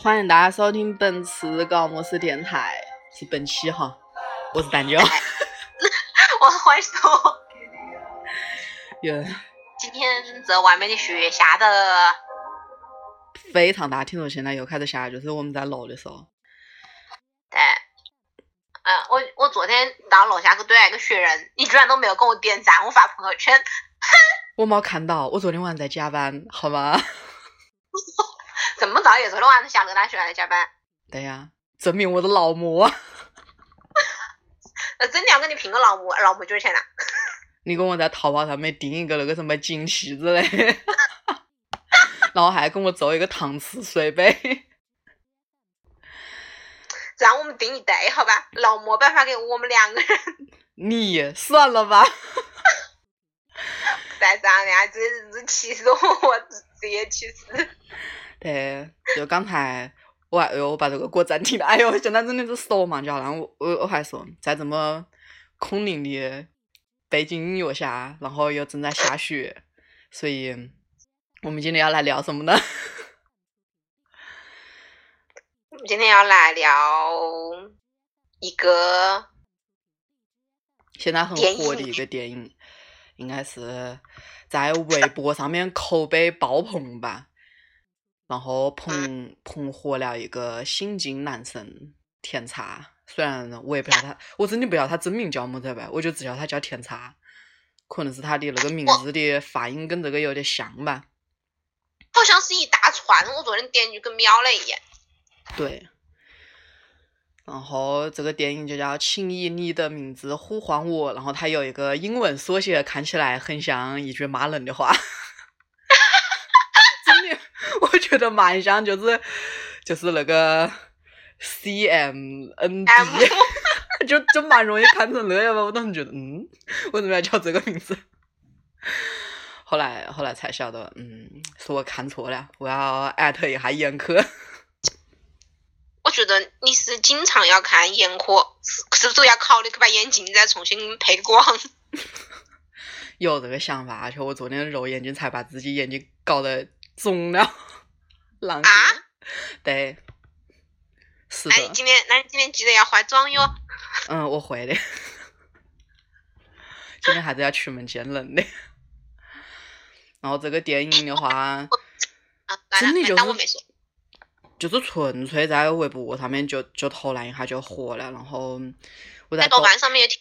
欢迎大家收听本次高模式电台，是本期哈，我是蛋椒。我是槐树。有今天这外面的雪下的，非常大，听说现在又开始下，就是我们在楼的时候。对，嗯，我我昨天到楼下去堆了一个雪人，你居然都没有给我点赞，我发朋友圈，我没看到，我昨天晚上在加班，好吗？这么早也昨天晚上下了个大雪还在加班，对呀，证明我的劳模。那 真的要跟你拼个劳模，劳模多少钱呢？你跟我在淘宝上面订一个那个什么金器之类，然后还跟我做一个搪瓷水杯。让我们订一对好吧？劳模办法给我们两个人，你算了吧，再这样呀，这日子气死我，我自己也气死。对，就刚才我还我把这个歌暂停了，哎呦，现在真的是手忙脚乱。我我我还说，在这么空灵的背景音乐下，然后又正在下雪，所以我们今天要来聊什么呢？我 们今天要来聊一个现在很火的一个电影，应该是在微博上面口碑爆棚吧。然后捧捧火了一个新晋男神甜茶，虽然我也不晓得他，我真的不晓得他真名叫么子呗，我就只晓得他叫甜茶，可能是他的那个名字的发音跟这个有点像吧。好像是一大串，我昨天点进去跟瞄了一眼。对，然后这个电影就叫《请以你的名字呼唤我》，然后它有一个英文缩写，看起来很像一句骂人的话。真的，我觉得蛮像，就是就是那个 C M N D，就就蛮容易看成那样吧。我当时觉得，嗯，为什么要叫这个名字？后来后来才晓得，嗯，是我看错了，我要艾特一下严科。我觉得你是经常要看眼科，是是不是要考虑去把眼镜再重新配光？有这个想法，而且我昨天揉眼睛才把自己眼睛搞得肿了。啊？对，是那你的，今天，那你今天记得要化妆哟。嗯，我会的。今天还是要出门见人的。然后这个电影的话，啊，真的就是。就是纯粹在微博上面就就投篮一下就火了，然后我在在豆瓣上面也挺，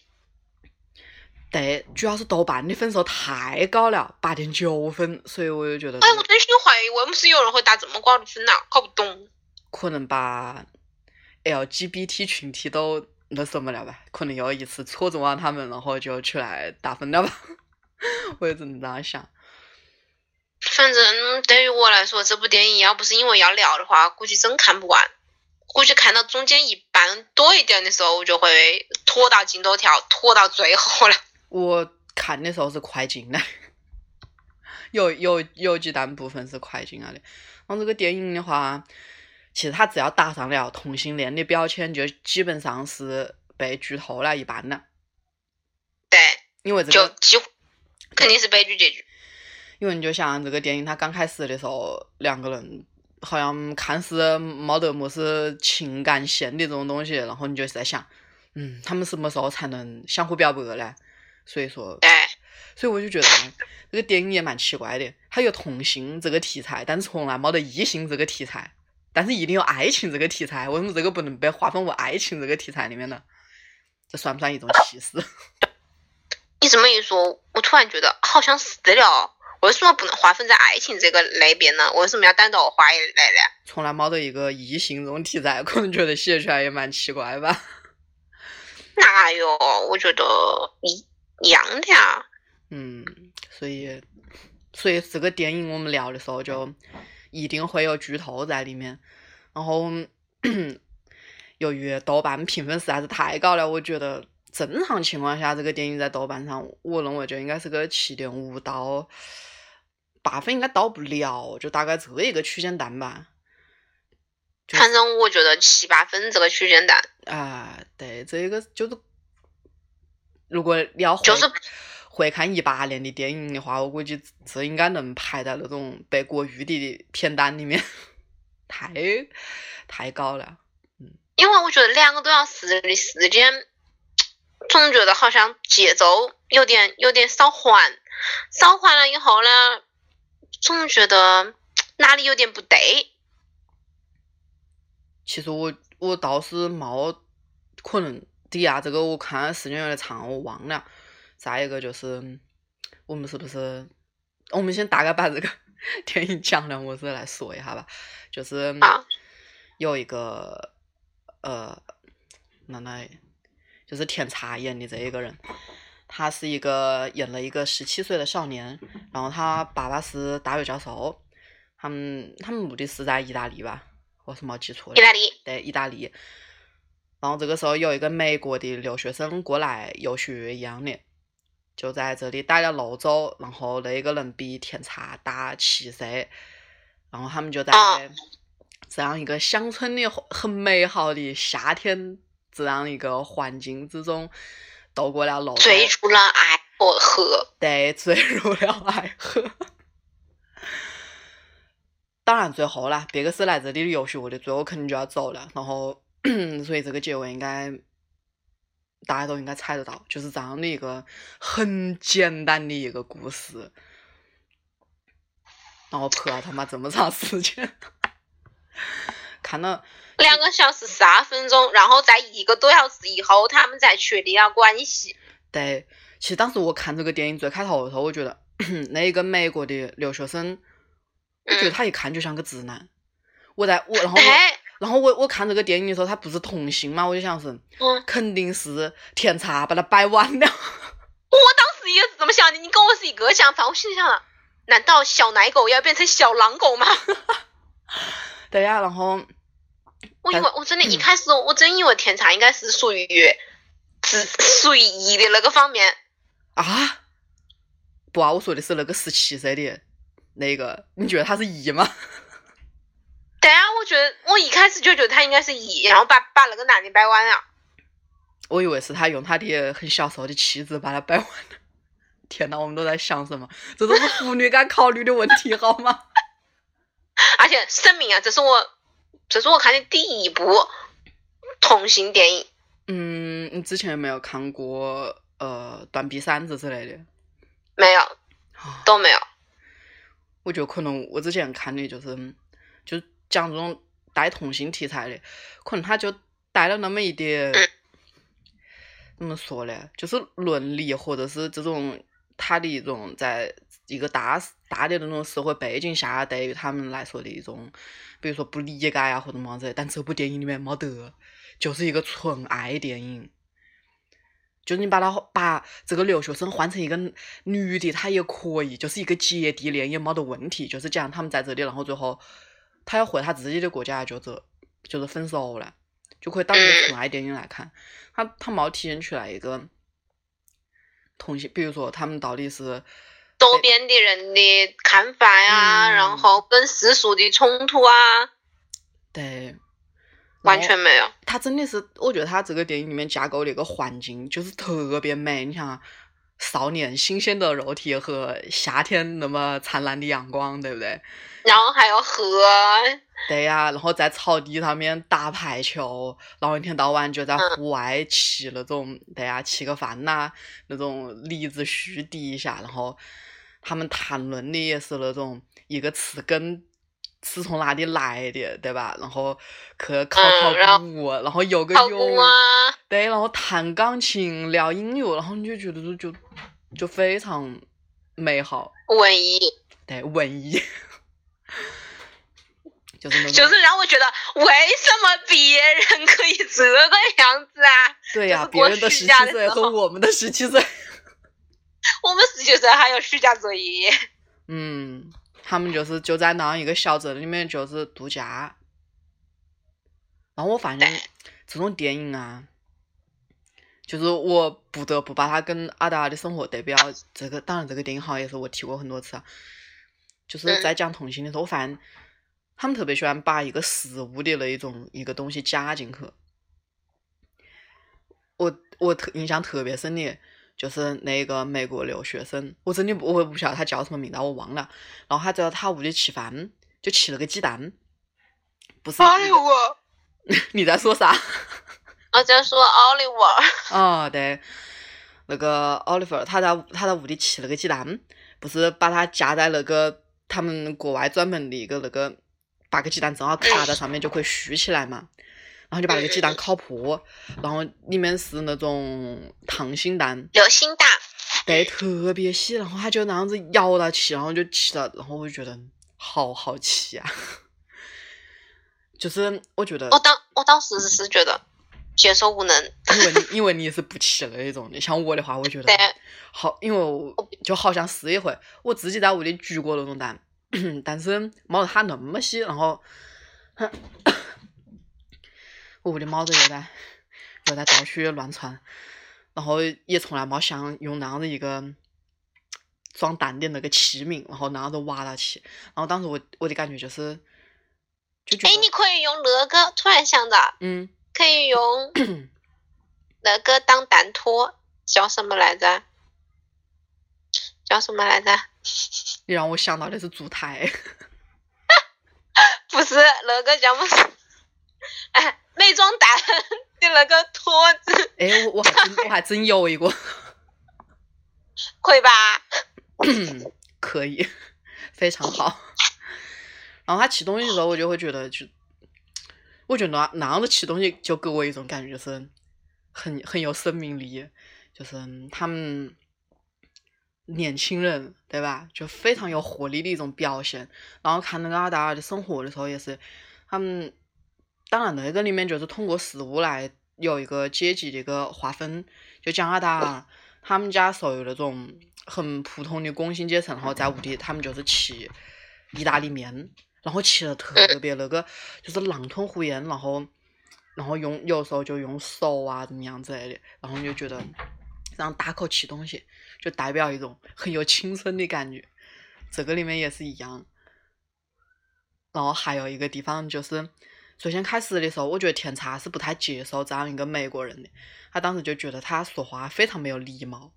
对，主要是豆瓣的分数太高了，八点九分，所以我就觉得哎，我真心怀疑为什么有人会打这么高的分呢？搞不懂。可能把 LGBT 群体都那什么了吧，可能又一次戳中了他们，然后就出来打分了吧，我也只能这样想。反正对于我来说，这部电影要不是因为要聊的话，估计真看不完。估计看到中间一半多一点的时候，我就会拖到进度条，拖到最后了。我看的时候是快进的，有有有几段部分是快进了的。然后这个电影的话，其实它只要打上了同性恋的标签，就基本上是被剧透了一半了。对，因为这个，就几乎肯定是悲剧结局。因为你就想这个电影，它刚开始的时候，两个人好像看似没得么是情感线的这种东西，然后你就在想，嗯，他们什么时候才能相互表白呢？所以说，对，所以我就觉得这个电影也蛮奇怪的，它有同性这个题材，但是从来没得异性这个题材，但是一定有爱情这个题材，为什么这个不能被划分为爱情这个题材里面呢？这算不算一种歧视？你这么一说，我突然觉得好像是的了。为什么不能划分在爱情这个类别呢？为什么要单独划一类呢？从来没得一个异性这种题材，可能觉得写出来也蛮奇怪吧。哪有？我觉得一一样的呀。嗯，所以所以这个电影我们聊的时候就一定会有剧透在里面。然后 由于豆瓣评分实在是太高了，我觉得正常情况下这个电影在豆瓣上，我认为就应该是个七点五到八分，应该到不了，就大概这一个区间段吧。反正我觉得七八分这个区间段，啊，对，这个就是，如果你要会就是回看一八年的电影的话，我估计这应该能排在那种北国誉的的片单里面，太太高了。嗯因为我觉得两个多小时的时间，总觉得好像节奏有点有点稍缓，稍缓了以后呢，总觉得哪里有点不对。其实我我倒是冇可能，第一啊，这个我看时间有点长，我忘了。再一个就是，我们是不是，我们先大概把这个 电影讲了，我是来说一下吧。就是啊有一个呃，奶奶，就是甜茶演的这一个人，他是一个演了一个十七岁的少年，然后他爸爸是大学教授，他们他们目的是在意大利吧，我是没记错的意。大利，对，意大利。然后这个时候有一个美国的留学生过来游学一样的，就在这里待了六周。然后那个人比甜茶大七岁，然后他们就在啊这样一个乡村的很美好的夏天这样一个环境之中度过了六周。追逐了爱和和。对，坠入了爱河。当然，最后啦，别个是来这里游学的，最后肯定就要走了。然后，所以这个结尾应该大家都应该猜得到，就是这样的一个很简单的一个故事。然后拍了他妈这么长时间，看了两个小时十二分钟，然后在一个多小时以后，他们才确定了关系。对，其实当时我看这个电影最开头的时候，我觉得 那一个美国的留学生，我觉得嗯他一看就像个直男。我在我然后然后我我看这个电影的时候，他不是同性嘛，我就想是嗯，肯定是甜茶把他掰弯了。我当时也是这么想的，你跟我是一个想法。我心里想了，难道小奶狗要变成小狼狗吗？对呀、然后我以为我真的一开始我真以为甜茶应该是属于只属于一的那个方面。啊，不啊，我说的是那个十七岁的那个，你觉得他是一吗？对啊，我觉得我一开始就觉得他应该是一，然后把把那个男的掰弯了。我以为是他用他的很小时候的妻子把他掰弯了。天呐，我们都在想什么？这都是妇女该考虑的问题，好吗？而且声明啊，这是我这是我看的第一部同性电影。嗯，你之前有没有看过呃《断臂山子》之类的？没有，啊都没有。我觉得可能我之前看的就是，就讲这种带同性题材的，可能他就带了那么一点，嗯怎么说呢？就是伦理或者是这种他的一种在一个大大的那种社会背景下，对于他们来说的一种，比如说不理解啊或者么子。但这部电影里面没得，就是一个纯爱电影。就是你把他把这个留学生换成一个女的，她也可以，就是一个姐弟恋也没得问题。就是讲他们在这里，然后最后他要回他自己的国家，就是就是分手了，就可以当一个纯爱电影来看。他他没体现出来一个同性，比如说他们到底是周边的人的看法呀，嗯然后跟世俗的冲突啊，对，完全没有。他真的是，我觉得他这个电影里面架构的一个环境就是特别美。你想啊，少年新鲜的肉体和夏天那么灿烂的阳光，对不对？然后还有河，对呀、然后在草地上面打排球，然后一天到晚就在嗯户外骑那种，对呀、吃个饭呐、那种梨子树底下，然后他们谈论的也是那种一个词根是从哪里来的，对吧？然后去考考嗯然后古，然后游个考泳，啊，对，然后弹钢琴、聊音乐，然后你就觉得就就就非常美好，文艺，对，文艺，就是那种，就是让我觉得为什么别人可以这个样子啊？对呀、别人的十七岁和我们的十七岁，我们十七岁还有暑假作业。嗯，他们就是就在那样一个小镇里面就是度假。然后我发现这种电影啊，就是我不得不把它跟阿达的生活对标。这个当然，这个电影好像也是我提过很多次啊，就是嗯在讲同性的时候，我发现他们特别喜欢把一个食物的那一种一个东西加进去。我我特印象特别深的，就是那个美国留学生，我真的不我不晓得他叫什么名字，我忘了。然后他在他屋里吃饭，就吃了个鸡蛋，不是一个我，你在说啥？我在说奥利弗。哦，对，那个奥利弗，他在他在屋里吃了个鸡蛋，不是把它夹在那个他们国外专门的一个那个，把个鸡蛋正好卡在上面就可以竖起来嘛，然后就把那个鸡蛋烤破，然后里面是那种溏心蛋，流心蛋，对，特别细，然后他就那样子咬到起，然后就吃了，然后我就觉得好好吃啊，就是我觉得我当我当时是觉得接受无能。因为你。因为你是不吃的那种的，像我的话，我觉得好，因为我就好想试一回，我自己在屋里煮过那种蛋，但是没得它那么细，然后我屋里猫子又在又在到处乱窜，然后也从来没想用那样子一个装蛋的那个器皿，然后那样子挖到起，然后当时我我的感觉就是就觉哎，你可以用那个，突然想到，嗯可以用 那个当蛋托，叫什么来着？叫什么来着？你让我想到的是烛台。不是那个叫么子？哎，没装蛋的那个托子，哎，我我还真我还真有一个，可以吧？可以，非常好。然后他吃东西的时候，我就会觉得就，我觉得那那样子吃东西就给我一种感觉，就是很很有生命力，就是他们年轻人对吧，就非常有活力的一种表现。然后看那个阿达尔的生活的时候，也是他们，当然那个里面就是通过食物来有一个阶级的一个划分，就加拿大他们家属于那种很普通的工薪阶层，然后在屋里他们就是吃意大利面，然后吃的特别那个就是狼吞虎咽，然后然后用有时候就用手啊怎么样之类的，然后你就觉得这样大口吃东西，就代表一种很有青春的感觉。这个里面也是一样。然后还有一个地方就是，最先开始的时候，我觉得甜茶是不太接受这样一个美国人的，他当时就觉得他说话非常没有礼貌。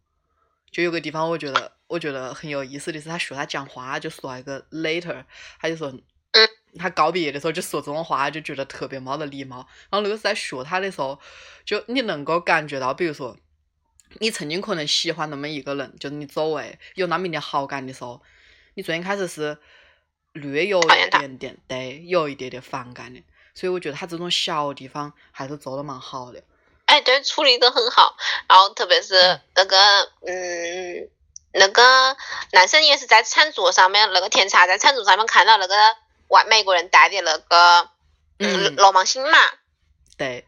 就有个地方，我觉得我觉得很有意思的是，他学他讲话就说一个 later，他就说，嗯，他告别的时候就说这种话，就觉得特别没得礼貌。然后那个是在学他的时候，就你能够感觉到，比如说你曾经可能喜欢那么一个人，就是你周围有那么一点好感的时候，你最先开始是略有一点点对，有一点点反感的。所以我觉得他这种小地方还是做的蛮好的。哎，对，处理的很好。然后特别是那个，嗯，那个男生也是在餐桌上面，那个甜茶在餐桌上面看到那个外美国人带的那个，嗯，嗯罗芒星嘛，对，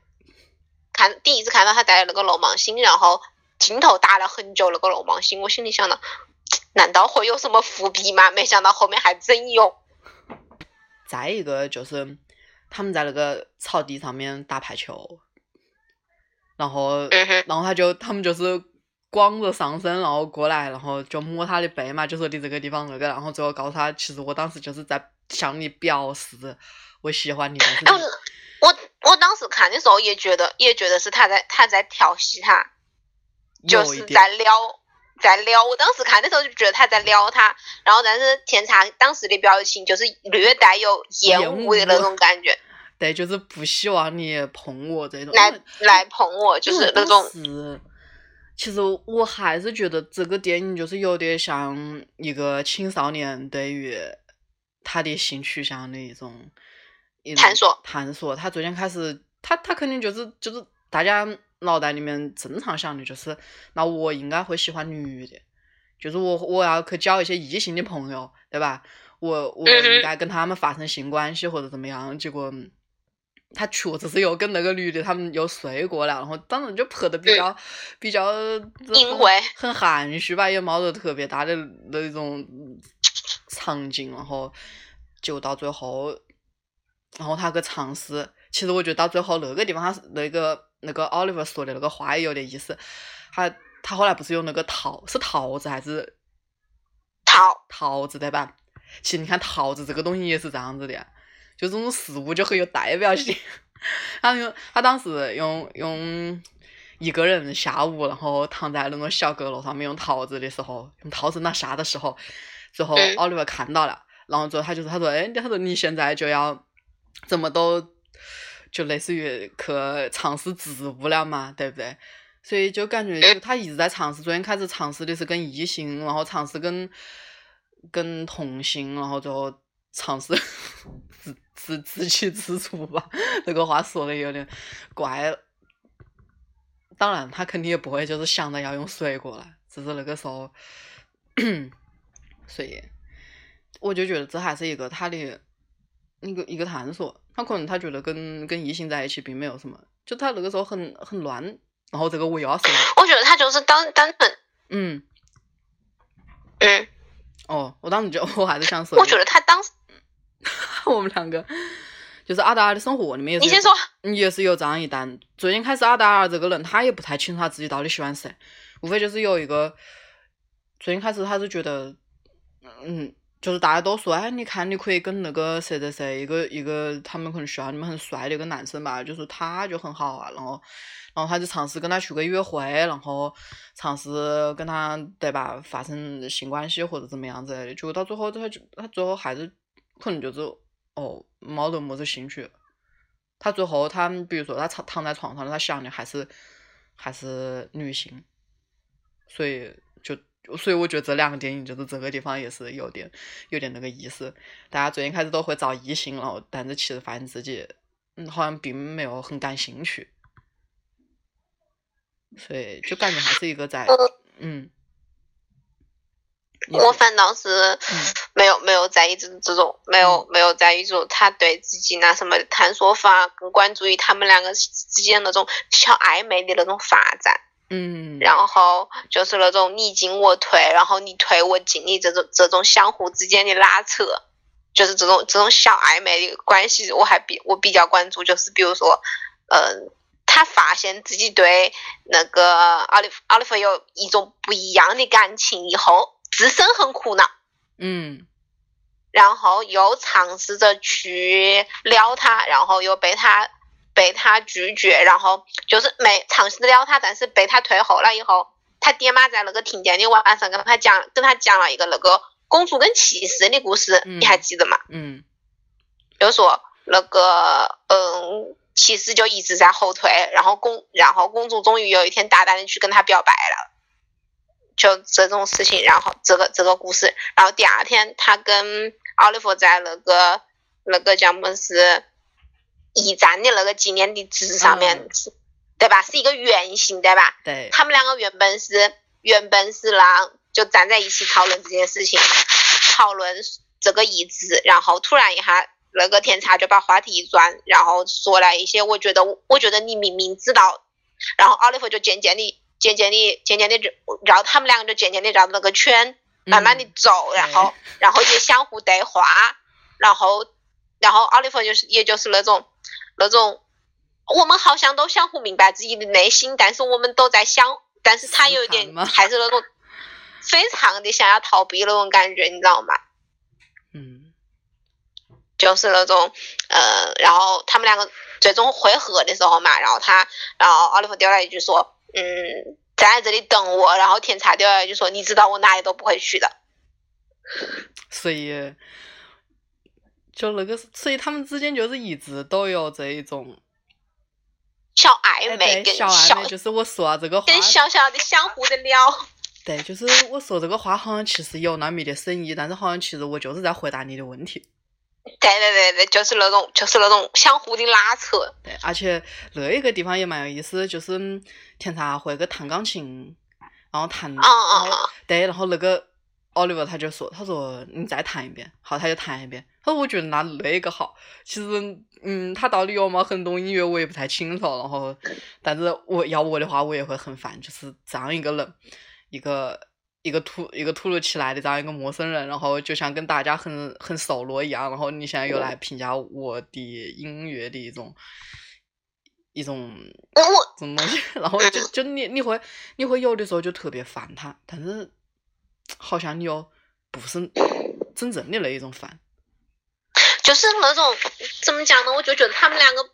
看第一次看到他带的那个罗芒星，然后镜头打了很久那个罗芒星，我心里想到，难道会有什么伏笔吗？没想到后面还真有。再一个就是他们在那个草地上面打排球，然后，然后他就他们就是光着上身，然后过来，然后就摸他的背嘛，就说你这个地方那个，然后最后告诉他，其实我当时就是在向你表示我喜欢你，但是哎，你我我我当时看的时候也觉得，也觉得是他在他在调戏他，就是在撩，在撩。我当时看的时候就觉得他在撩他，然后但是甜茶当时的表情就是略带有厌恶的那种感觉，对，就是不希望你碰我这种。来来碰我，就是那种是，其实我还是觉得这个电影就是有点像一个青少年对于他的性取向的一种一种探索探索。他最先开始，他他肯定就是就是大家脑袋里面正常想的就是，那我应该会喜欢女的，就是我我要去交一些异性的朋友，对吧？我我应该跟他们发生性关系或者怎么样，结果他确实是又跟那个女的他们又睡过了，然后当时就拍的比较、比较隐晦很含蓄吧，也没得特别大的那种场景，然后就到最后，然后他去尝试，其实我觉得到最后那个地方，他是那个那个 Oliver 说的那个话也有点意思，他他后来不是用那个桃是桃子还是桃桃子对吧？其实你看桃子这个东西也是这样子的，就这种食物就很有代表性。他用他当时用用一个人下午，然后躺在那种小阁楼上面用桃子的时候，用桃子拿下的时候，之后嗯奥利弗看到了，然后之后他就说他说，哎，他说你现在就要怎么都就类似于去尝试植物了嘛，对不对？所以就感觉就他一直在尝试，昨天开始尝试的是跟异性，然后尝试跟跟同性，然后最后尝试 自自自给自足吧。这个话说的有点怪。当然，他肯定也不会就是想着要用水果了，只是那个时候，所以我就觉得这还是一个他的一个一个探索。他可能他觉得跟跟异性在一起并没有什么，就他那个时候很很乱。然后这个我又要说了，我觉得他就是单单纯，嗯，嗯，哦，我当时就 我还是想说，我觉得他当时，我们两个就是阿达尔的生活里面也是有你先说，也是有这样一单。最近开始，阿达尔这个人他也不太清楚他自己到底喜欢谁，无非就是有一个最近开始他是觉得，嗯，就是大家都说，哎，你看你可以跟那个谁谁谁，一个一个他们可能需要你们很帅的一个男生吧，就是他就很好啊，然后。然后他就尝试跟他去个约会，然后尝试跟他对吧发生性关系或者怎么样子的，结果到最后他就他最后还是可能就是哦没得么子兴趣。他最后他比如说他躺躺在床上，他想的还是还是女性，所以所以我觉得这两个电影就是这个地方也是有点有点那个意思。大家最近开始都会找异性，了但是其实发现自己嗯好像并没有很感兴趣。所以就感觉还是一个在嗯，我反倒是没有没有在意这这种没有没有在意这种他对自己那什么的探索法，更关注于他们两个之间那种小暧昧的那种发展，嗯，然后就是那种你进我退，然后你退我进的这种这种相互之间的拉扯，就是这种这种小暧昧的关系，我还比我比较关注，就是比如说，嗯、他发现自己对那个奥利奥利弗有一种不一样的感情以后，自身很苦恼，嗯。然后又尝试着去撩他，然后又被他被他拒绝，然后就是没尝试撩他，但是被他退后了以后，他爹妈在那个停电的晚上跟他讲跟他讲了一个那个公主跟骑士的故事，嗯你还记得吗？嗯就说那个嗯，骑士就一直在后退，然后公然后公主终于有一天大胆的去跟他表白了，就这种事情，然后这个这个故事，然后第二天他跟奥利弗在那个那个叫么是驿站的那个纪念的纸上面，嗯对吧？是一个圆形，对吧？对，他们两个原本是原本是让就站在一起讨论这件事情，讨论这个遗址，然后突然一下那个天差就把话题一转，然后说了一些我觉得我觉得你明明知道，然后奥利弗就渐渐的渐渐的渐渐的绕他们两个就渐渐的绕那个圈，慢慢的嗯走，然后然后也相互对话，然后然后奥利弗就是也就是那种那种我们好像都相互明白自己的内心，但是我们都在想，但是他有一点还是那种非常的想要逃避那种感觉，你知道吗？嗯。就是那种呃，然后他们两个最终会合的时候嘛，然后他，然后奥利弗丢了一句说，嗯，站在这里等我，然后天差丢了一句说，你知道我哪里都不会去的，所以就那个，所以他们之间就是一直都有这一种小哎暧昧小暧昧，就是我说这个话，跟小小的相互的聊，对，就是我说这个话好像其实有那么一点深意，但是好像其实我就是在回答你的问题。对对对对，就是那种就是那种相互的拉扯，对，而且那一个地方也蛮有意思，就是嗯甜茶会个弹钢琴，然后弹，嗯然后嗯嗯，对，然后那个奥利弗他就说，他说你再弹一遍，好，他就弹一遍。他说我觉得那那个好。其实，嗯，他到底有没很懂音乐，我也不太清楚。然后，但是我要我的话，我也会很烦，就是这样一个人，一个一个突一个突如其来的这样一个陌生人，然后就像跟大家很很熟络一样。然后你现在又来评价我的音乐的一种一种我什么东西，然后就就你你会你会有的时候就特别烦他，但是。好像你又不是真正的那一种烦，就是那种怎么讲呢？我就觉得他们两个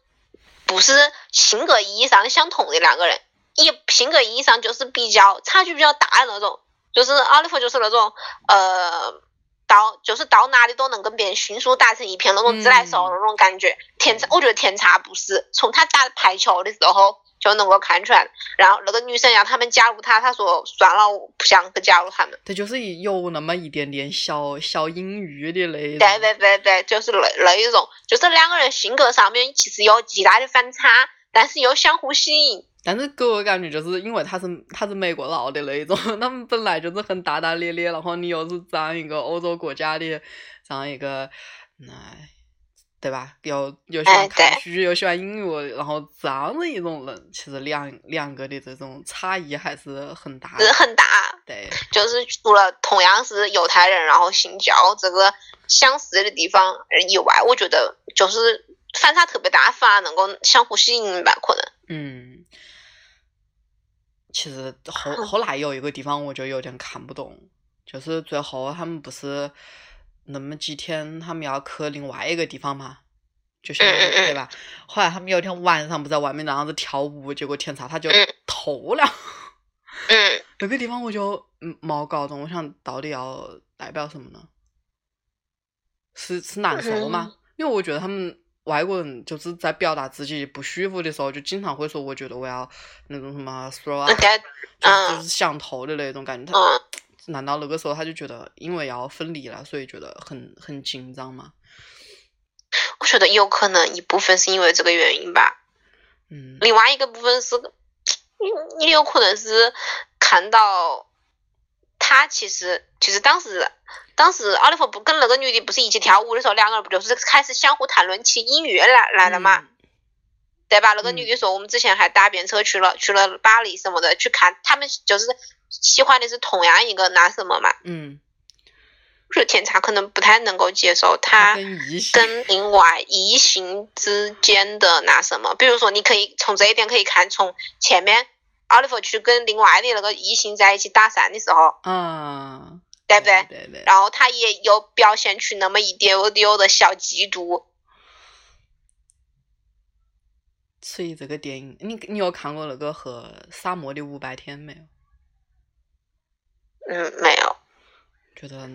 不是性格意义上相同的两个人，也性格意义上就是比较差距比较大的那种。就是奥利弗就是那种呃，到就是到哪里都能跟别人迅速打成一片那种自来熟那种感觉。天差，我觉得天差不是从他打排球的时候。就能够看出来，然后那个女生让他们加入他，他说算了，我不想去加入他们。这就是有那么一点点小小阴郁的那种。对对对对，就是那那一种，就是两个人性格上面其实有极大的反差，但是又相互吸引。但是给我感觉就是因为他是他是美国佬的那一种，他们本来就是很大大咧咧，然后你又是这样一个欧洲国家的这样一个，哎。对吧？又又喜欢看剧，又喜欢音乐，然后这样的一种人，其实两两个的这种差异还是很大，是很大。对，就是除了同样是犹太人，然后信教这个相似的地方以外，我觉得就是反差特别大，反而能够相互吸引吧？可能。嗯，其实后后来有一个地方我就有点看不懂，就是最后他们不是。那么几天，他们要去另外一个地方嘛，就相当于对吧？后来他们有一天晚上不在外面那样子跳舞，结果天差他就偷了。嗯，那个地方我就嗯没搞懂，我想到底要代表什么呢？是是难受吗？因为我觉得他们外国人就是在表达自己不舒服的时候，就经常会说：“我觉得我要那种什么 throw up，就是想偷的那种感觉。”他难道那个时候他就觉得因为要分离了，所以觉得很很紧张吗？我觉得有可能一部分是因为这个原因吧。嗯。另外一个部分是，你你有可能是看到他其实其实当时当时奥利弗不跟那个女的不是一起跳舞的时候，两个人不就是开始相互谈论起音乐来来了嘛？对吧？那个女的说我们之前还搭便车去了去了巴黎什么的去看，他们就是。喜欢的是同样一个那什么嘛？嗯，是天差可能不太能够接受他跟另外异性之间的那什么。比如说，你可以从这一点可以看，从前面奥利弗去跟另外的那个异性在一起打讪的时候，嗯，对不对？对对。然后他也有表现出那么一丢丢的小嫉妒。所以这个电影，你你有看过那个和沙漠的五百天没有？嗯，没有。觉得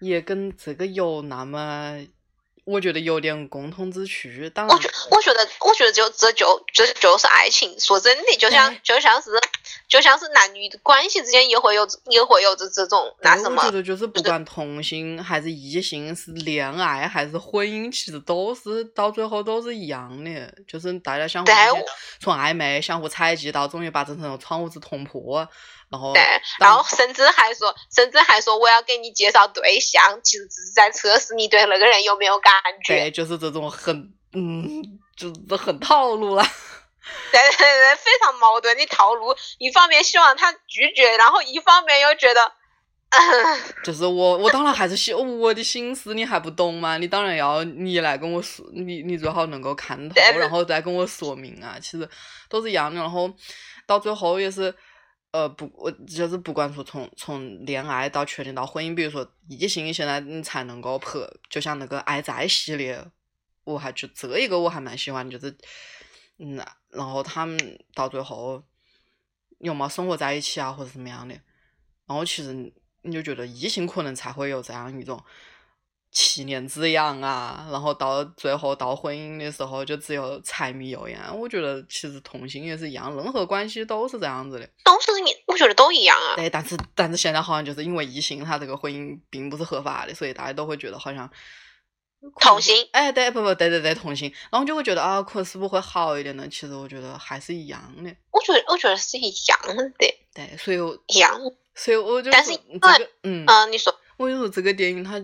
也跟这个有那么，我觉得有点共通之处。当然，我觉我觉得，我觉得就这就这就是爱情。说真的，就像就像是就像是男女的关系之间也会有也会有这这种那什么。我觉得就是不管同性还是异性，是恋爱还是婚姻，其实都是到最后都是一样的，就是大家相互从暧昧相互猜忌到终于把这层窗户纸捅破。然后，对，然后甚至还说，甚至还说我要给你介绍对象，其实只是在测试你对那个人有没有感觉。对，就是这种很，嗯，就是很套路了。对对对，非常矛盾的套路。一方面希望他拒绝，然后一方面又觉得，就是我，我当然还是希我的心思你还不懂吗？你当然要你来跟我说，你你最好能够看透，然后再跟我说明啊。其实都是一样的，然后到最后也是。呃不，我就是不管说从从恋爱到确定到婚姻，比如说异性现在你才能够拍，就像那个爱在系列，我还就这一个我还蛮喜欢，就是嗯，然后他们到最后有没生活在一起啊，或者怎么样的，然后其实你就觉得异性可能才会有这样一种。七年之痒啊，然后到最后到婚姻的时候，就只有柴米油盐。我觉得其实同性也是一样，任何关系都是这样子的。都是你，我觉得都一样啊。对，但是但是现在好像就是因为异性他这个婚姻并不是合法的，所以大家都会觉得好像同性。哎，对，不不，对对对，同性，然后就会觉得啊，可能是不是会好一点呢？其实我觉得还是一样的。我觉得我觉得是一样的。对，所以一样。所以我就但是这个嗯，嗯，你说，我就说这个电影它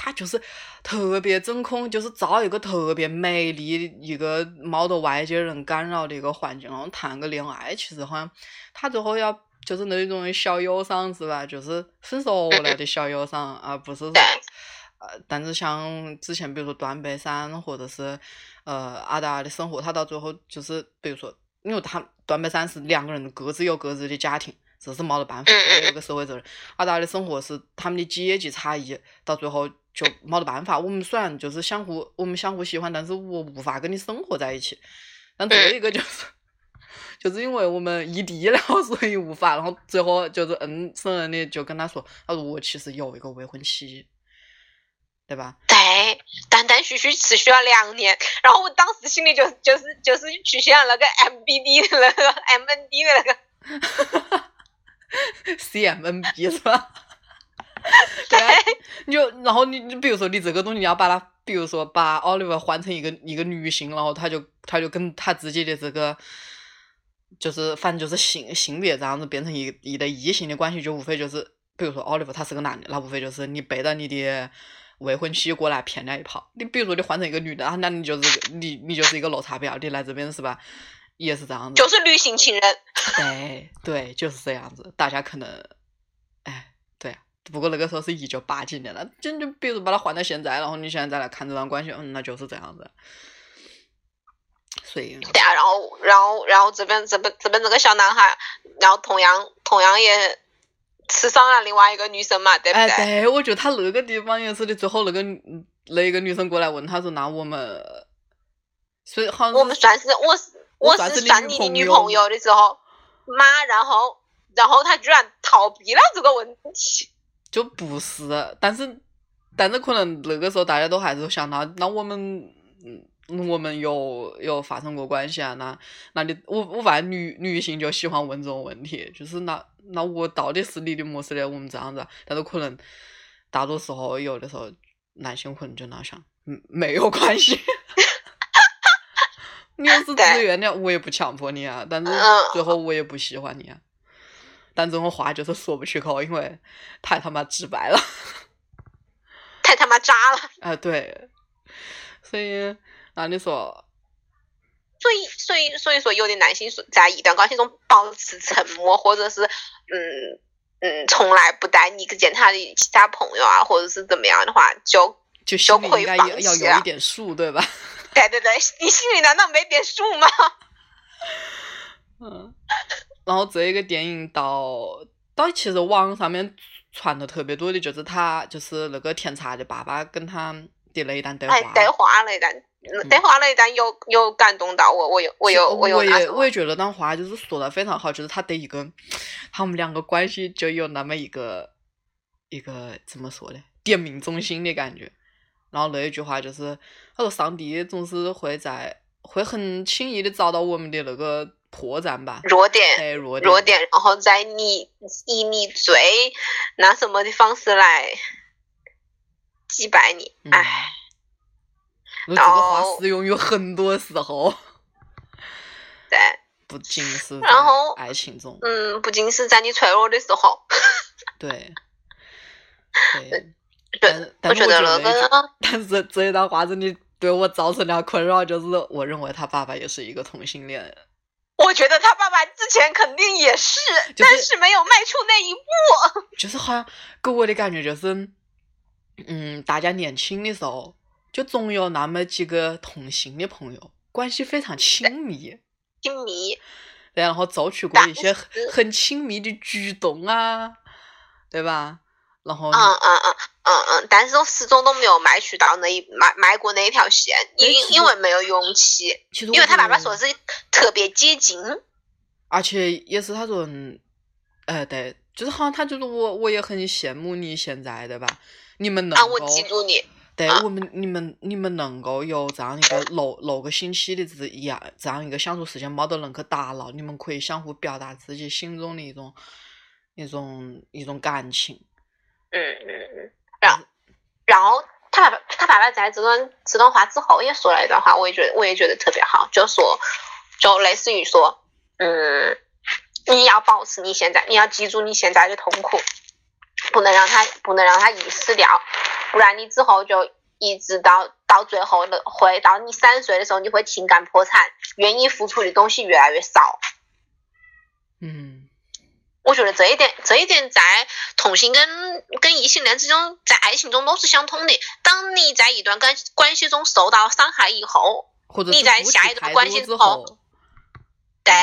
它就是特别真空，就是造一个特别美丽一个没得外界人干扰的一个环境，然后谈个恋爱，其实好像他最后要就是那种小忧伤是吧？就是分手了的小忧伤，而不是说呃，但是像之前比如说断背山或者是呃阿达尔的生活，他到最后就是比如说，因为他断背山是两个人各自有各自的家庭，这是没得办法，有个社会责任。阿达尔的生活是他们的阶级差异，到最后就没得办法。我们虽然就是相互我们相互喜欢，但是我无法跟你生活在一起。但这一个就是。就是因为我们异地了，所以无法，然后最后就是嗯，生人的就跟他说，他说我其实有一个未婚妻，对吧？对，断断续续持续了两年，然后我当时心里就就是就是出现了那个 MBD 的那个 MND 的那个，CMNB 是吧？对啊，你就然后你你比如说你这个东西你要把它，比如说把奥利弗换成一个一个女性，然后他就他就跟他自己的这个。就是反正就是性性别这样子变成一一对异性的关系，就无非就是，比如说奥利弗他是个男的，那无非就是你背着你的未婚妻过来骗他一炮。你比如说你换成一个女的，那你就是你你就是一个绿茶婊，你来这边是吧？也是这样子。就是女性情人。对对，就是这样子。大家可能。不过那个时候是一九八几年了，就就比如把它换到现在，然后你现在再来看这段关系，嗯，那就是这样子。所以，对啊，然后，然后，然后这边这边这边这个小男孩，然后同样同样也吃上了另外一个女生嘛，对不哎，对？我觉得他那个地方也是的。最后那个女那个女生过来问他说：“那我们，所以好像我们算是我是我是算你的女朋友女朋友的时候，妈，然后然后他居然逃避了这个问题。就不是，但是但是可能那个时候大家都还是想到，那我们嗯。我们有有发生过关系啊？那那你我我发现女女性就喜欢问这种问题，就是那那我到底是你的么事的？我们这样子，但是可能大多时候有的时候男性可能就那想，嗯，没有关系，你要是自愿的，我也不强迫你啊。但是最后我也不喜欢你啊。但这种话就是说不出口，因为太他妈直白了，太他妈渣了。啊，对，所以。那你说，所以所以所以说，有的男性在一段关系中保持沉默，或者是嗯嗯，从来不带你去见他的其他朋友啊，或者是怎么样的话，就就就应该要要有一点数，对吧？对对对，你心里难道没点数吗？嗯，然后这一个电影到到其实网上面传的特别多的就是他就是那个甜茶的爸爸跟他的那一段对话，哎，对话那一段。对话那一段有有感动到我，我有我有我有我也我也觉得那话就是说的非常好，就是他的一个他们两个关系就有那么一个一个怎么说呢，点名中心的感觉。然后那一句话就是他说上帝总是会在会很轻易的找到我们的那个破绽吧，弱点，哎弱弱点，然后在你以你最那什么的方式来击败你，哎。嗯这个话适用于很多时候，对，不仅是然后爱情中，嗯，不仅是在你脆弱的时候，对，对，但但我觉得那个，但是这一段话真的对我造成了困扰，就是我认为他爸爸也是一个同性恋。我觉得他爸爸之前肯定也是，就是、但是没有迈出那一步。就是好像给我的感觉就是，嗯，大家年轻的时候。就总有那么几个同性的朋友，关系非常亲密，亲密，然后做出过一些很很亲密的举动啊，对吧？然后，嗯嗯嗯嗯嗯，但是我始终都没有迈去到那一迈迈过那一条线，因因为没有勇气。其实，因为他爸爸说是特别接近，而且也是他说，呃，对，就是好像他就是我，我也很羡慕你现在，对吧？你们能啊，我记住你。对我们，你们你们能够有这样一个六六个星期的这一样这样一个相处时间，没得人去打扰，你们可以相互表达自己心中的一种一种一种感情。嗯嗯嗯。然后，然后他爸爸他爸爸在这段这段话之后也说了一段话，我也觉得我也觉得特别好，就说就类似于说，嗯，你你要保持你现在，你要记住你现在的痛苦，不能让他不能让他遗失掉，不然你之后就一直到到最后的会到你三十岁的时候，你会情感破产，愿意付出的东西越来越少。嗯，我觉得这一点，这一点在同性跟跟异性恋之中，在爱情中都是相通的。当你在一段关关系中受到伤害以后，或者你在下一段关系之之后后，对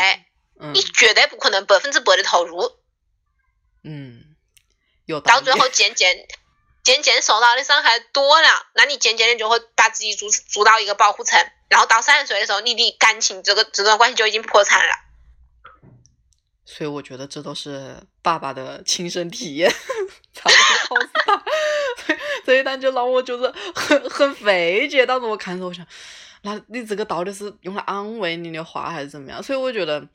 嗯你绝对不可能百分之百的投入，嗯，有到最后渐渐渐渐受到的伤害多了，那你渐渐的就会把自己筑筑到一个保护层，然后到三十岁的时候，你的感情这个这段关系就已经破产了。所以我觉得这都是爸爸的亲身体验才会告诉他。所以这一单就让我觉得很很费解。当时我看的时候，我想，那你这个到底是用来安慰你的话，还是怎么样？所以我觉得，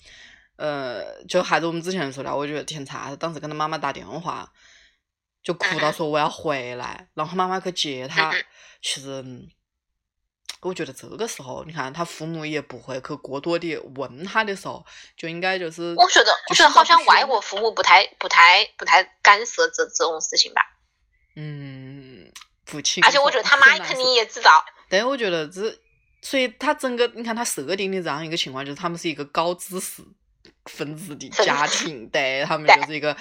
呃，就还是我们之前说的，我觉得甜茶当时跟他妈妈打电话，就哭到说我要回来，然后妈妈去接他嗯。其实。嗯我觉得这个时候，你看他父母也不会去过多的问他的时候，就应该就是。我觉得，我觉得好像外国父母不太、不太、不太干涉这这种事情吧。嗯，不清。而且我觉得他妈肯定也知道，对我觉得这，所以他整个你看他设定的这样一个情况，就是他们是一个高知识分子的家庭，对他们就是一个。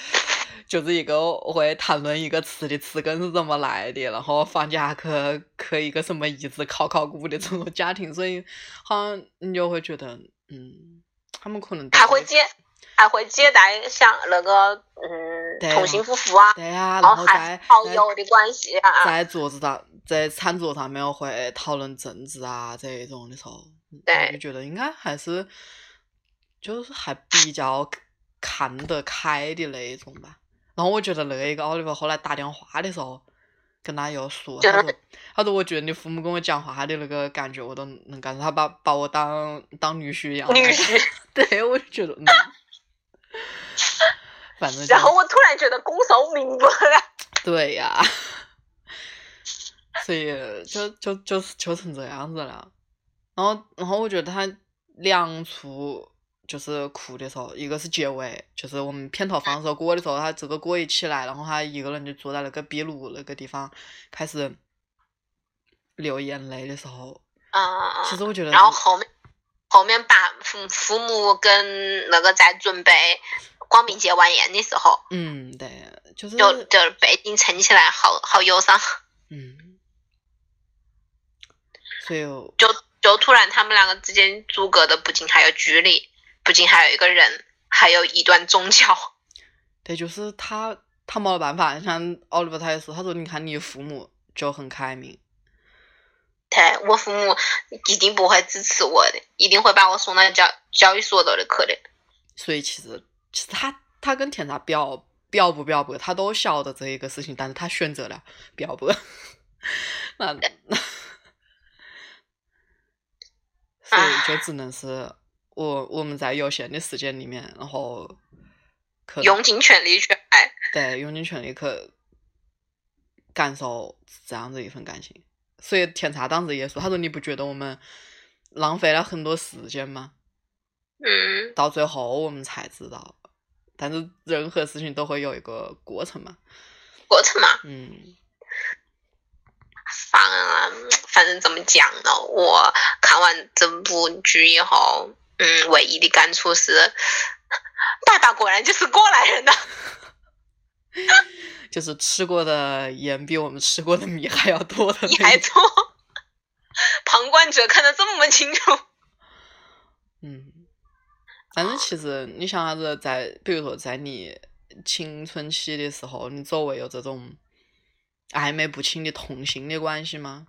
就是一个会谈论一个词的词根是怎么来的，然后放假去去一个什么遗址考考古的这种家庭，所以好像你就会觉得，嗯，他们可能还会接，还会接待像那个嗯同性夫妇啊，对呀、然后还好在友的关系啊，在桌子上，在餐桌上面会讨论政治啊这一种的时候，我就觉得应该还是就是还比较看得开的那一种吧。然后我觉得那一个奥利弗后来打电话的时候，跟他又说，他说，他说我觉得你父母跟我讲话的那个感觉，我都能感受，他把把我当当女婿一样。女婿。对，我就觉得，嗯，反正然后我突然觉得攻受明白了，对呀，所以就就就就成这样子了。然后，然后我觉得他两处就是哭的时候，一个是结尾，就是我们片头放的时候歌的时候，他这个歌一起来，然后他一个人就坐在那个壁炉那个地方开始流眼泪的时候，嗯，其实我觉得然后后面后面把父父母跟那个在准备光明节晚宴的时候，嗯，对，就是就就背景撑起来，好好忧伤，嗯，所以就就突然他们两个之间阻隔的不仅还有距离，不仅还有一个人，还有一段宗教。对，就是他，他没得办法。像奥利弗他也说，他说：“你看你父母就很开明，对我父母一定不会支持我的，一定会把我送到教教育所头的去的。所以其实其实他他跟甜茶表表不表白，他都晓得这一个事情，但是他选择了表白。那那，所以就只能是我我们在有限的时间里面，然后可用尽全力去爱。对，用尽全力去感受这样子一份感情。所以甜茶当时也说，他说你不觉得我们浪费了很多时间吗？嗯，到最后我们才知道，但是任何事情都会有一个过程嘛。过程嘛，嗯，反啊，反正怎么讲呢？我看完这部剧以后，嗯，唯一的感触是，爸爸果然就是过来人的。就是吃过的盐比我们吃过的米还要多的你。还多，旁观者看得这么清楚。嗯，但是其实你想啥子，在比如说在你青春期的时候，你周围有这种暧昧不清的同性的关系吗？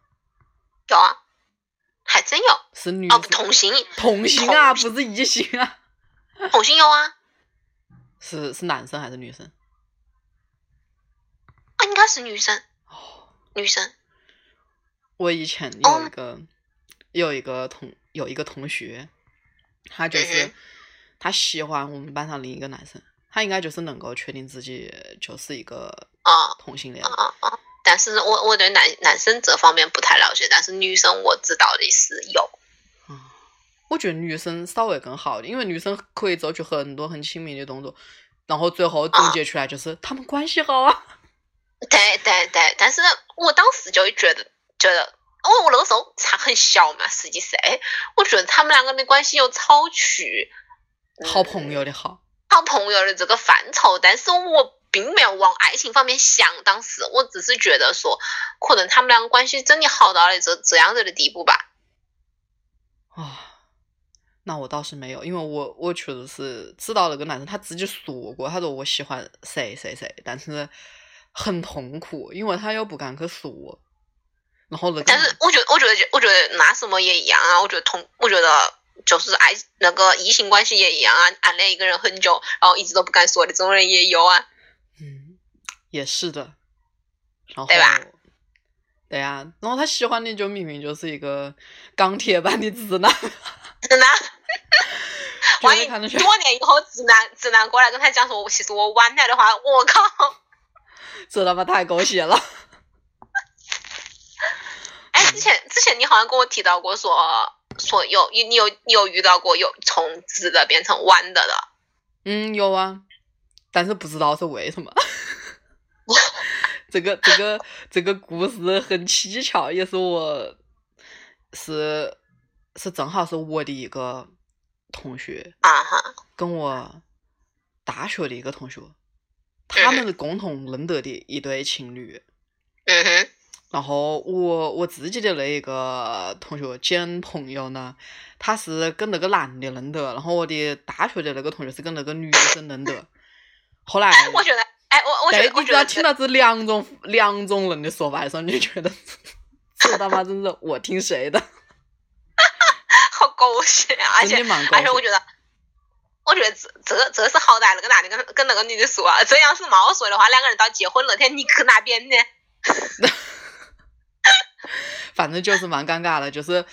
有啊，还真有。哦，是女哦不同性，同性啊，不是异性啊。同性有啊，是是男生还是女生？啊，应该是女生，哦，女生。我以前哦有一个、有一个同有一个同学，他就是、嗯他喜欢我们班上另一个男生，他应该就是能够确定自己就是一个啊同性恋！但是我我对男男生这方面不太了解，但是女生我知道的是有。嗯，我觉得女生稍微更好，因为女生可以做出很多很亲密的动作，然后最后总结出来就是他们关系好啊。对对对，但是我当时就觉得觉得，哦，我那个时候才很小嘛，十几岁，我觉得他们两个的关系又超出好朋友的好，好朋友的这个范畴，但是我并没有往爱情方面想，当时我只是觉得说，可能他们两个关系真的好到了这这样子的地步吧。啊，那我倒是没有，因为我我确实是知道那个男生他自己说过，他说我喜欢谁谁谁，但是很痛苦，因为他又不敢去说，然后那个但是我觉得，我觉得，我觉得那什么也一样啊。我觉得同，我觉得就是爱那个异性关系也一样啊。暗恋一个人很久，然后一直都不敢说的这种人也有啊。嗯，也是的，然后对吧？对呀、然后他喜欢的就明明就是一个钢铁般的直男，直男，万一多年以后直男直男过来跟他讲说，我其实我晚来的话，我靠，这他妈太狗血了。哎，之前之前你好像跟我提到过说说有你有你有遇到过有从直的变成弯的的，嗯，有啊，但是不知道是为什么。这个这个这个故事很蹊跷，也是我是是正好是我的一个同学，啊哈，跟我大学的一个同学，他们是共同认得的一对情侣。嗯哼，然后我我自己的那一个同学兼朋友呢，他是跟那个男的认得，然后我的大学的那个同学是跟那个女生认得。后来，我觉得，哎，我我觉对得，你只要听到这两种两种人的说法的时候，你就觉得这他妈真是我听谁的，好狗血啊！而且而且我觉得，我觉得这这个这是好歹那个男的跟跟那个女的说啊，这样是没说的话，两个人到结婚那天你去哪边呢？反正就是蛮尴尬的，就是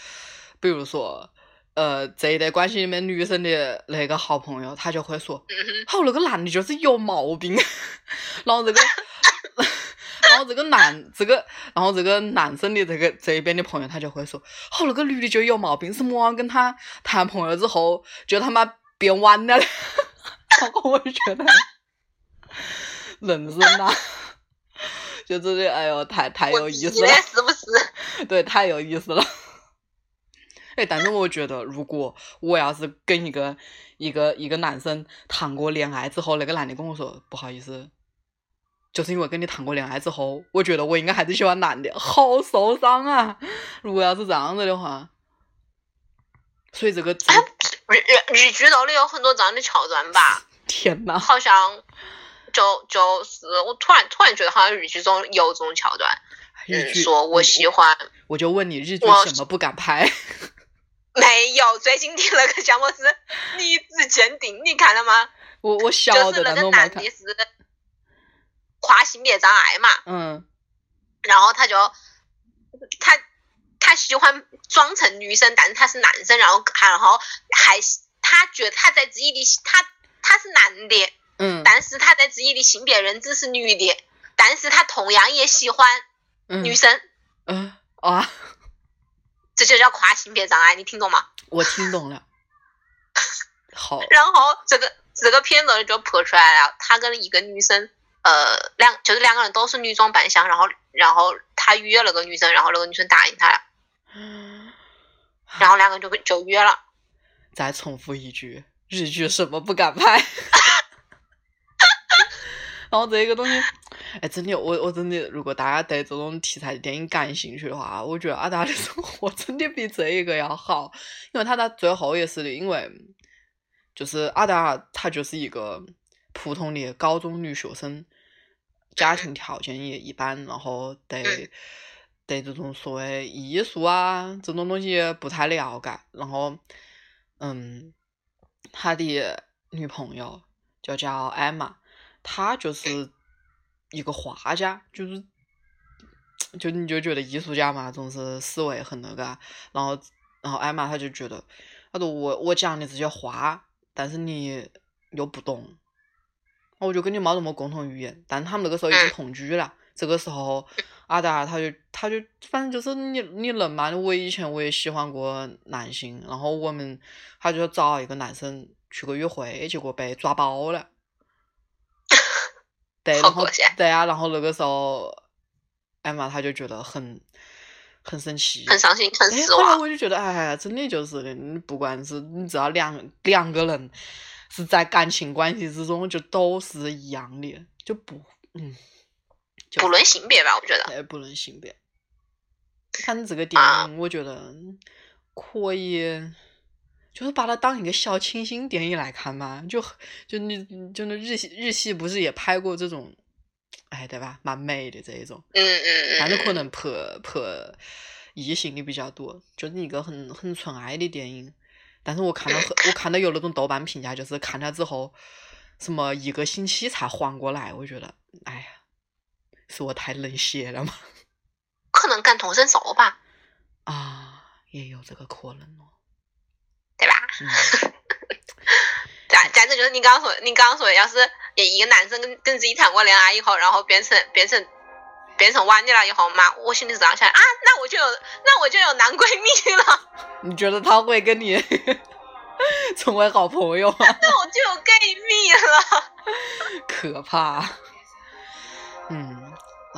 比如说。呃，这一对关系里面，女生的那个好朋友，他就会说，好，那个男的就是有毛病，然后这个，然后这个男这个，然后这个男生的这个这边的朋友，他就会说，好，那个女的就有毛病，是么样跟他谈朋友之后，就他妈变弯了，然后我就觉得，人生呐、就这个，哎呦，太太有意思了，，是不是？对，太有意思了。哎，但是我觉得，如果我要是跟一个一个一个男生谈过恋爱之后，那个男的跟我说不好意思，就是因为跟你谈过恋爱之后，我觉得我应该还是喜欢男的，好受伤啊！如果要是这样子的话，所以这个这个日日日剧都里有很多这样的桥段吧？天呐，好像就就是我突然突然觉得好像日剧中有这种桥段，嗯，日剧，说我喜欢。我就问你，日剧我什么不敢拍？没有，最近的那个项目是理智鉴定，你看了吗？我我晓就是得，就是那个男的。是跨性别障碍嘛，嗯。然后他就他他喜欢装成女生，但是他是男生，然后然后还他觉得他在自己的他他是男的，嗯。但是他在自己的性别认知是女的，但是他同样也喜欢嗯。女生，嗯啊，这就叫跨性别障碍，你听懂吗？我听懂了。好，然后这个这个片子就拍出来了，他跟一个女生，呃，两就是两个人都是女装扮相，然后然后他约了个女生，然后那个女生答应他了，然后两个人就就约了。再重复一句，日剧什么不敢拍？然后这个东西，哎，真的，我我真的，如果大家对这种题材的电影感兴趣的话，我觉得阿达的生活 真的比这一个要好，因为他到最后也是的，因为就是阿达她就是一个普通的高中女学生，家庭条件也一般，然后对对。这种所谓艺术啊这种东西不太了解，然后嗯，他的女朋友就叫艾玛。她就是一个画家，就是就你就觉得艺术家嘛，总是思维很那个啊，然后然后艾玛她就觉得，她说我我讲的这些话，但是你又不懂，我就跟你没什么共同语言，但他们那个时候已经嗯同居了，这个时候，阿达他就他就反正就是你你能嘛，我以前我也喜欢过男性，然后我们他就找一个男生去个约会，结果被抓包了。对，然后对啊，然后那个时候，艾玛他就觉得很很生气，很伤心，很哎，失后来。我就觉得，哎，真的就是的，你不管是你只要两两个人是在感情关系之中，就都是一样的，就不，嗯，就不论性别吧，我觉得。哎，不论性别。看这个电啊影，我觉得可以，就是把它当一个小清新电影来看嘛。就就那就那日系日系不是也拍过这种，哎，对吧？蛮美的这一种。嗯嗯嗯。但是可嗯能拍拍异性的比较多，就是一个很很纯爱的电影。但是我看到很，我看到有那种豆瓣评价，就是看了之后，什么一个星期才缓过来，我觉得，哎呀，是我太冷血了吗？可能感同身受吧，啊，也有这个可能哦。对吧？嗯，再再者就是你刚刚说，你刚刚说，要是一个男生跟跟自己谈过恋爱以后，然后变成变成变成玩你了以后嘛，我心里是这样想啊，那我就有那我就有男闺蜜了，你觉得他会跟你 成为好朋友吗？那我就有 gay 蜜了。可怕。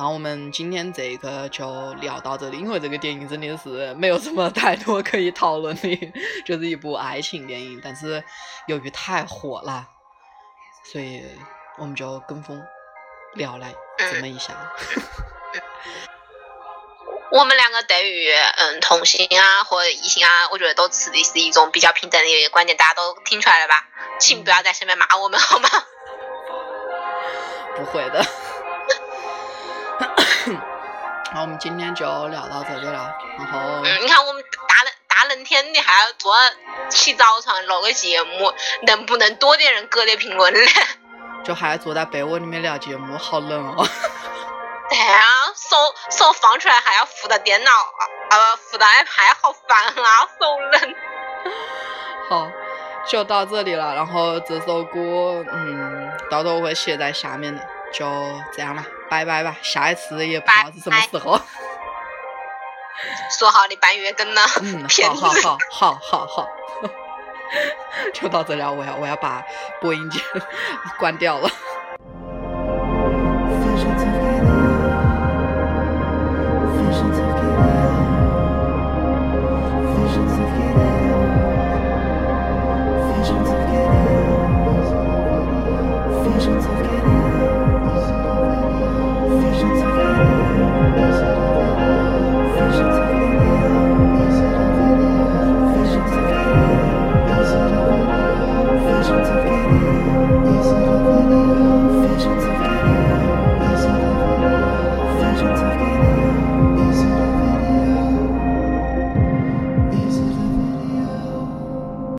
嗯，然后我们今天这个就聊到这里，因为这个电影真的是没有什么太多可以讨论的，就是一部爱情电影，但是由于太火了，所以我们就跟风聊来这么一下。我们两个对于嗯同性啊或者异性啊，我觉得都持的是一种比较平等的一个观点，大家都听出来了吧？请不要在下面骂我们好吗？不会的。那我们今天就聊到这里了，然后嗯，你看我们大冷大冷天的还要做起早床录个节目，能不能多点人给点评论呢？就还要坐在被窝里面聊节目，好冷哦。对啊，手手放出来还要扶到电脑，呃，扶到 iPad，好烦啊，手冷。好，就到这里了。然后这首歌，嗯，到时候我会写在下面的。就这样了，拜拜吧。下一次也不知道是什么时候。说好的半月更呢？嗯，好好好好好好。就 到这了，我要我要把播音键 关掉了。